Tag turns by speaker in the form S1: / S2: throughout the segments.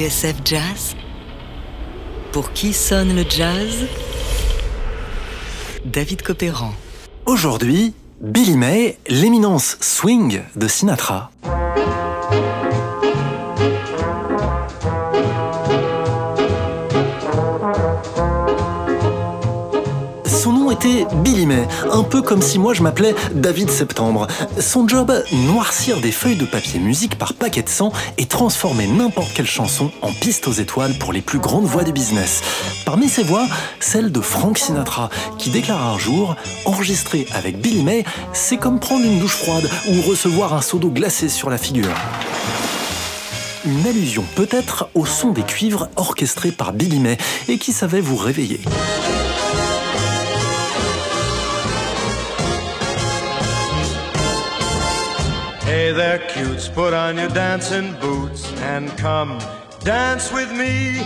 S1: TSF Jazz Pour qui sonne le jazz? David Copéran.
S2: Aujourd'hui, Billy May, l'éminence swing de Sinatra. Son nom était Billy May, un peu comme si moi je m'appelais David Septembre. Son job, noircir des feuilles de papier musique par paquet de sang et transformer n'importe quelle chanson en piste aux étoiles pour les plus grandes voix du business. Parmi ces voix, celle de Frank Sinatra, qui déclara un jour Enregistrer avec Billy May, c'est comme prendre une douche froide ou recevoir un seau d'eau glacée sur la figure. Une allusion peut-être au son des cuivres orchestrés par Billy May et qui savait vous réveiller.
S3: Hey there, cutes, put on your dancing boots and come dance with me.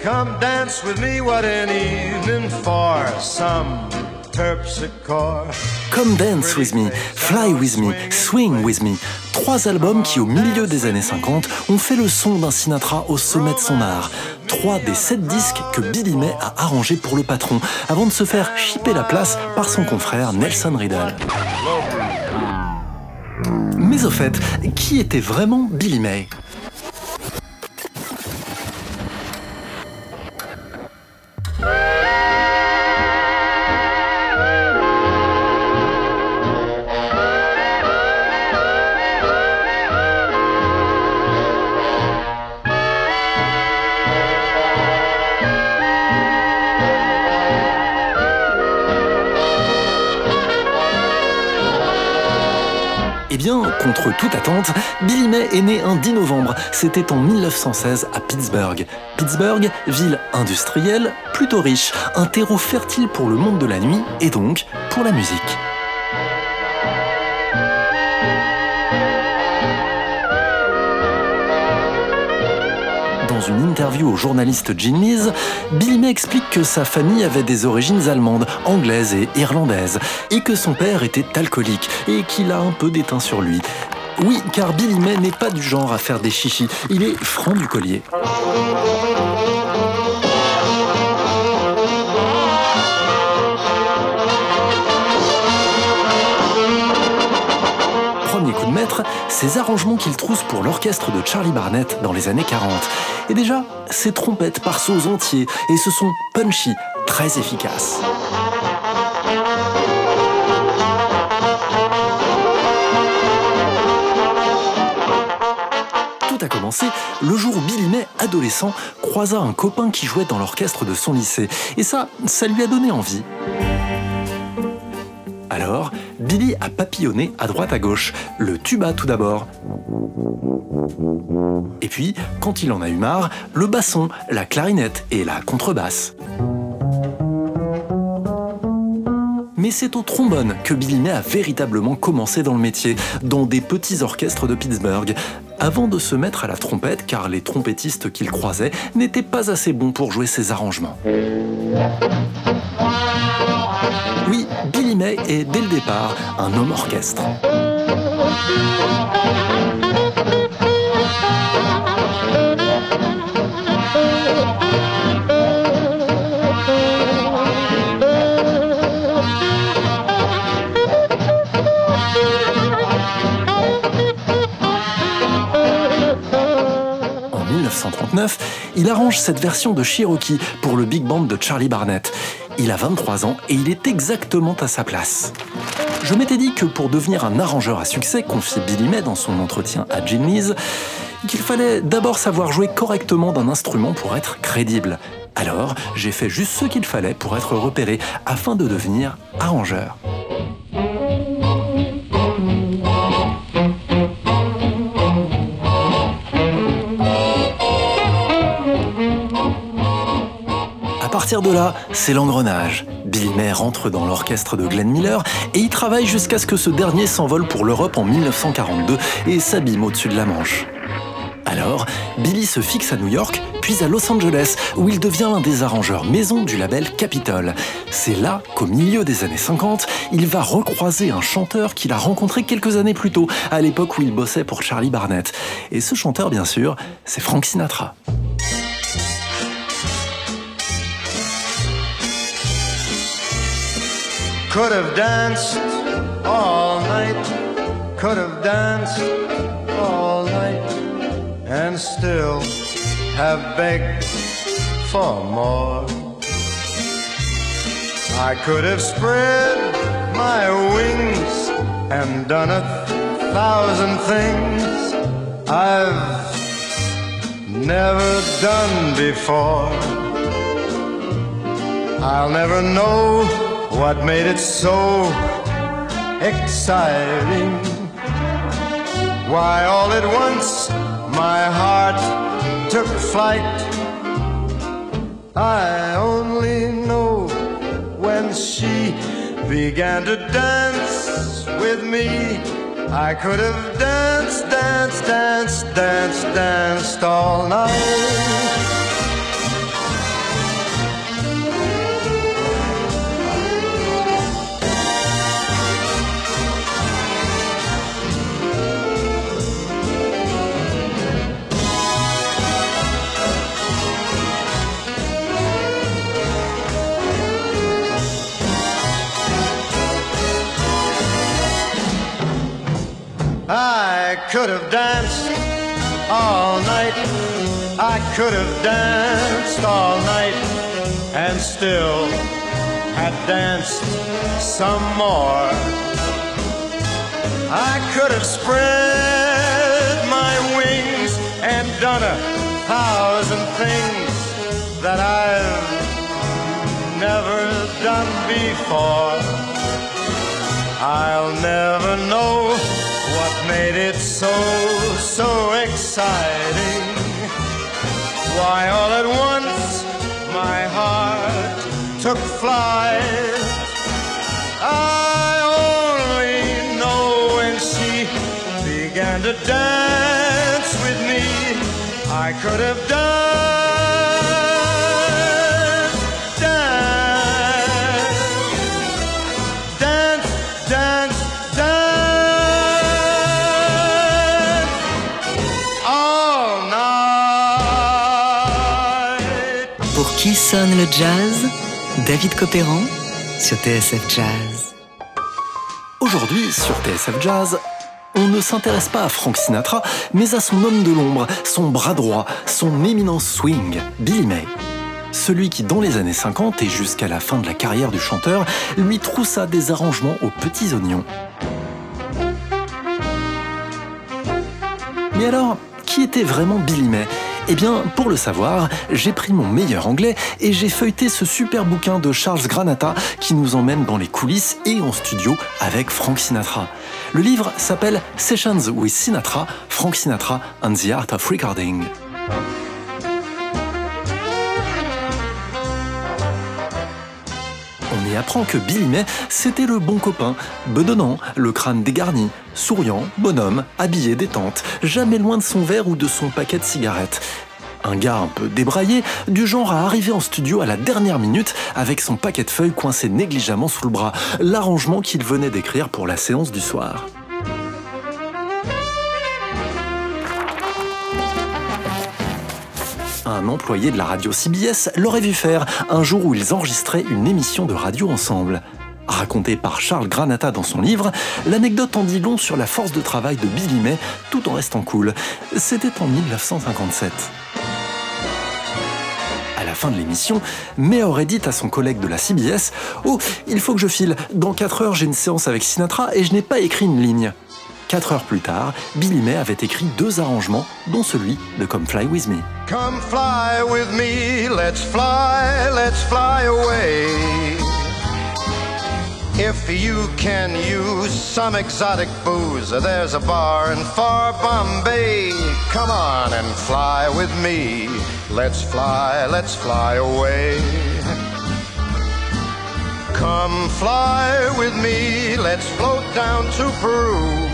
S3: Come dance with me, what an evening for some terpsichore.
S2: Come Dance With Me, Fly With Me, Swing With Me. Trois albums qui, au milieu des années 50, ont fait le son d'un Sinatra au sommet de son art. Trois des sept disques que Billy May a arrangés pour le patron, avant de se faire chipper la place par son confrère Nelson Riddle. Mais au fait, qui était vraiment Billy May? Eh bien, contre toute attente, Billy May est né un 10 novembre. C'était en 1916 à Pittsburgh. Pittsburgh, ville industrielle, plutôt riche, un terreau fertile pour le monde de la nuit et donc pour la musique. Une interview au journaliste Gene Lees, Billy May explique que sa famille avait des origines allemandes, anglaises et irlandaises, et que son père était alcoolique et qu'il a un peu d'éteint sur lui. Oui, car Billy May n'est pas du genre à faire des chichis, il est franc du collier. Ces arrangements qu'il trousse pour l'orchestre de Charlie Barnett dans les années 40. Et déjà, ces trompettes par sauts entiers et ce son punchy, très efficace. Tout a commencé le jour où Billy May, adolescent, croisa un copain qui jouait dans l'orchestre de son lycée. Et ça, ça lui a donné envie. Alors, Billy a papillonné à droite à gauche, le tuba tout d'abord. Et puis, quand il en a eu marre, le basson, la clarinette et la contrebasse. Mais c'est au trombone que Billy May a véritablement commencé dans le métier, dans des petits orchestres de Pittsburgh, avant de se mettre à la trompette car les trompettistes qu'il croisait n'étaient pas assez bons pour jouer ses arrangements. Est dès le départ un homme orchestre. En 1939, il arrange cette version de Cherokee pour le big band de Charlie Barnett. Il a 23 ans et il est exactement à sa place. Je m'étais dit que pour devenir un arrangeur à succès, confie Billy May dans son entretien à Gene Lees, qu'il fallait d'abord savoir jouer correctement d'un instrument pour être crédible. Alors, j'ai fait juste ce qu'il fallait pour être repéré afin de devenir arrangeur. De là, c'est l'engrenage. Billy May rentre dans l'orchestre de Glenn Miller et y travaille jusqu'à ce que ce dernier s'envole pour l'Europe en 1942 et s'abîme au-dessus de la Manche. Alors, Billy se fixe à New York, puis à Los Angeles, où il devient l'un des arrangeurs maison du label Capitol. C'est là qu'au milieu des années 50, il va recroiser un chanteur qu'il a rencontré quelques années plus tôt, à l'époque où il bossait pour Charlie Barnett. Et ce chanteur, bien sûr, c'est Frank Sinatra.
S3: Could have danced all night, could have danced all night, and still have begged for more. I could have spread my wings and done a thousand things I've never done before. I'll never know what made it so exciting. Why, all at once my heart took flight. I only know when she began to dance with me. I could have danced, danced, danced, danced, danced all night. I could have danced all night. I could have danced all night and still had danced some more. I could have spread my wings and done a thousand things that I've never done before. I'll never know made it so, so exciting? Why, all at once my heart took flight. I only know when she began to dance
S1: Qui sonne le jazz David Copéran sur TSF Jazz.
S2: Aujourd'hui, sur TSF Jazz, on ne s'intéresse pas à Frank Sinatra, mais à son homme de l'ombre, son bras droit, son éminence swing, Billy May. Celui qui, dans les années 50 et jusqu'à la fin de la carrière du chanteur, lui troussa des arrangements aux petits oignons. Mais alors, qui était vraiment Billy May? Eh bien, pour le savoir, j'ai pris mon meilleur anglais et j'ai feuilleté ce super bouquin de Charles Granata qui nous emmène dans les coulisses et en studio avec Frank Sinatra. Le livre s'appelle Sessions with Sinatra, Frank Sinatra and the Art of Recording. Apprend que Billy May, c'était le bon copain, bedonnant, le crâne dégarni, souriant, bonhomme, habillé détente, jamais loin de son verre ou de son paquet de cigarettes. Un gars un peu débraillé, du genre à arriver en studio à la dernière minute avec son paquet de feuilles coincé négligemment sous le bras, l'arrangement qu'il venait d'écrire pour la séance du soir. Un employé de la radio CBS l'aurait vu faire un jour où ils enregistraient une émission de radio ensemble. Racontée par Charles Granata dans son livre, l'anecdote en dit long sur la force de travail de Billy May tout en restant cool. C'était en 1957. À la fin de l'émission, May aurait dit à son collègue de la CBS Oh, il faut que je file. Dans 4 heures, j'ai une séance avec Sinatra et je n'ai pas écrit une ligne. Quatre heures plus tard, Billy May avait écrit deux arrangements, dont celui de Come Fly With Me.
S3: Come fly with me, let's fly, let's fly away. If you can use some exotic booze, there's a bar in far Bombay. Come on and fly with me. Let's fly, let's fly away. Come fly with me, let's float down to Peru.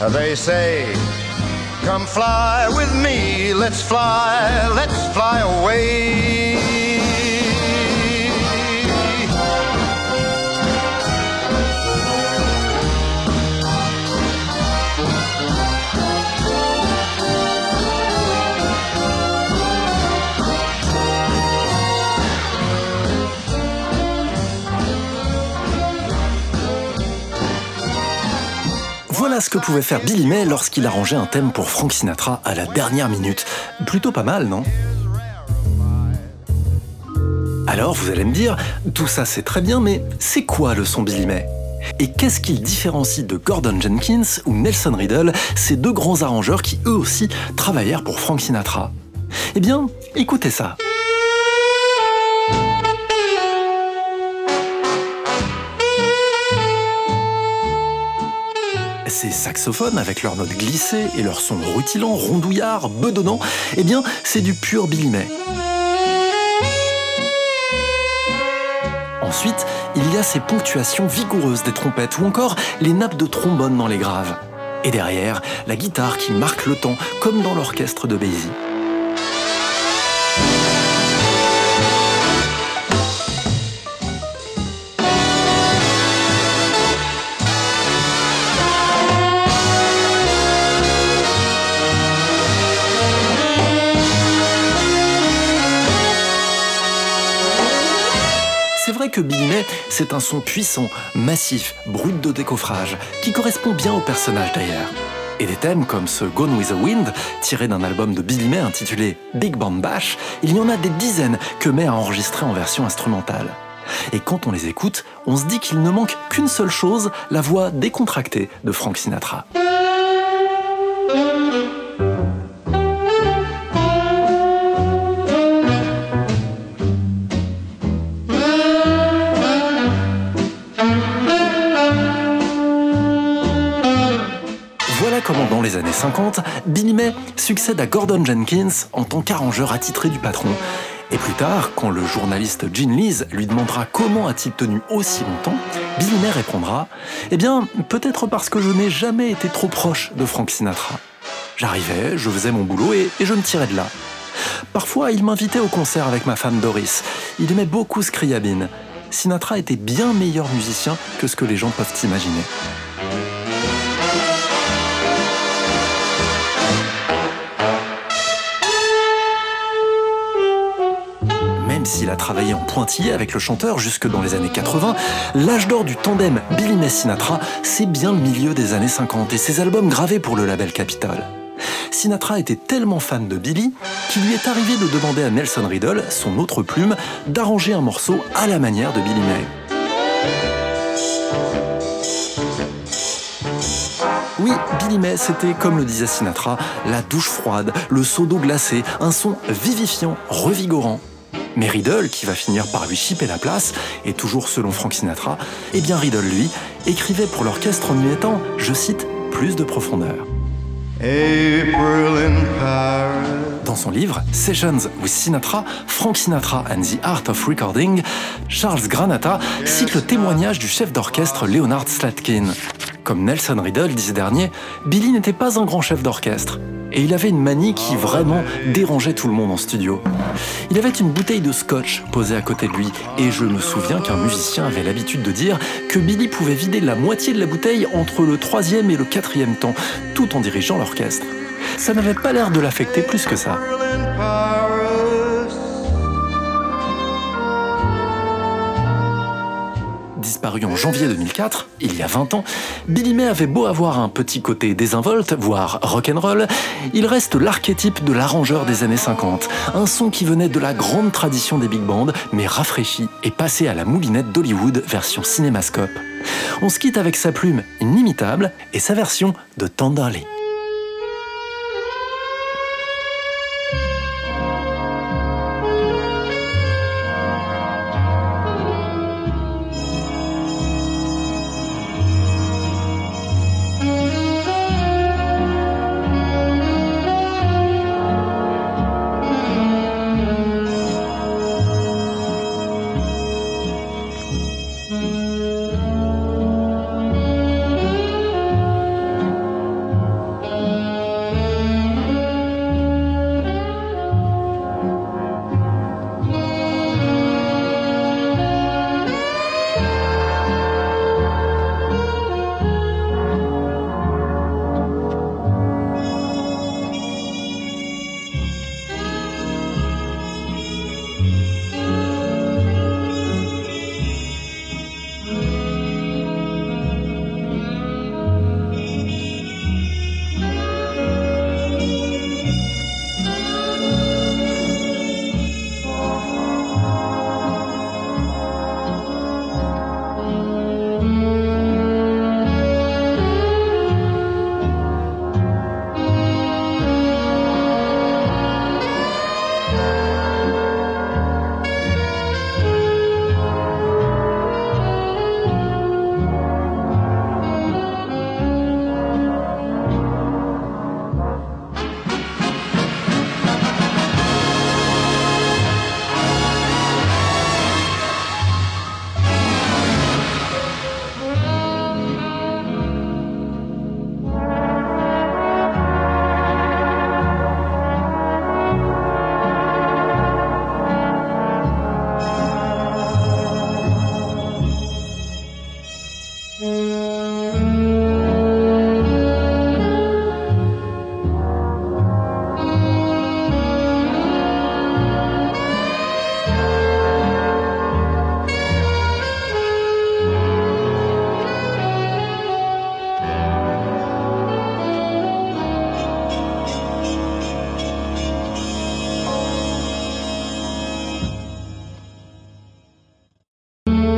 S3: Uh, they say, Come fly with me, let's fly, let's fly away.
S2: Ce que pouvait faire Billy May lorsqu'il arrangeait un thème pour Frank Sinatra à la dernière minute. Plutôt pas mal, non? Alors, vous allez me dire, tout ça c'est très bien, mais c'est quoi le son Billy May? Et qu'est-ce qu'il différencie de Gordon Jenkins ou Nelson Riddle, ces deux grands arrangeurs qui eux aussi travaillèrent pour Frank Sinatra? Eh bien, écoutez ça. Ces saxophones, avec leurs notes glissées et leur son rutilant, rondouillard, bedonnant, eh bien, c'est du pur Billy. Ensuite, il y a ces ponctuations vigoureuses des trompettes ou encore les nappes de trombone dans les graves. Et derrière, la guitare qui marque le temps, comme dans l'orchestre de Basie. May, c'est un son puissant, massif, brut de décoffrage, qui correspond bien au personnage d'ailleurs. Et des thèmes comme ce Gone with the Wind, tiré d'un album de Billy May intitulé Big Band Bash, il y en a des dizaines que May a enregistré en version instrumentale. Et quand on les écoute, on se dit qu'il ne manque qu'une seule chose, la voix décontractée de Frank Sinatra. Années 50, Billy May succède à Gordon Jenkins en tant qu'arrangeur attitré du patron. Et plus tard, quand le journaliste Gene Lees lui demandera comment a-t-il tenu aussi longtemps, Billy May répondra Eh bien, peut-être parce que je n'ai jamais été trop proche de Frank Sinatra. J'arrivais, je faisais mon boulot et, je me tirais de là. Parfois, il m'invitait au concert avec ma femme Doris. Il aimait beaucoup Scriabine. Sinatra était bien meilleur musicien que ce que les gens peuvent imaginer. S'il a travaillé en pointillé avec le chanteur jusque dans les années 80, l'âge d'or du tandem Billy May Sinatra, c'est bien le milieu des années 50 et ses albums gravés pour le label Capitol. Sinatra était tellement fan de Billy qu'il lui est arrivé de demander à Nelson Riddle, son autre plume, d'arranger un morceau à la manière de Billy May. Oui, Billy May, c'était, comme le disait Sinatra, la douche froide, le seau d'eau glacée, un son vivifiant, revigorant. Mais Riddle, qui va finir par lui chipper la place, et toujours selon Frank Sinatra, eh bien Riddle, lui, écrivait pour l'orchestre en y mettant, je cite, plus de profondeur. Dans son livre Sessions with Sinatra, Frank Sinatra and the Art of Recording, Charles Granata cite le témoignage du chef d'orchestre Leonard Slatkin. Comme Nelson Riddle disait dernier, Billy n'était pas un grand chef d'orchestre, Et il avait une manie qui vraiment dérangeait tout le monde en studio. Il avait une bouteille de scotch posée à côté de lui, et je me souviens qu'un musicien avait l'habitude de dire que Billy pouvait vider la moitié de la bouteille entre le troisième et le quatrième temps, tout en dirigeant l'orchestre. Ça n'avait pas l'air de l'affecter plus que ça. Disparu en janvier 2004, il y a 20 ans, Billy May avait beau avoir un petit côté désinvolte, voire rock'n'roll, il reste l'archétype de l'arrangeur des années 50, un son qui venait de la grande tradition des big bands, mais rafraîchi et passé à la moulinette d'Hollywood version cinémascope. On se quitte avec sa plume inimitable et sa version de Tenderly.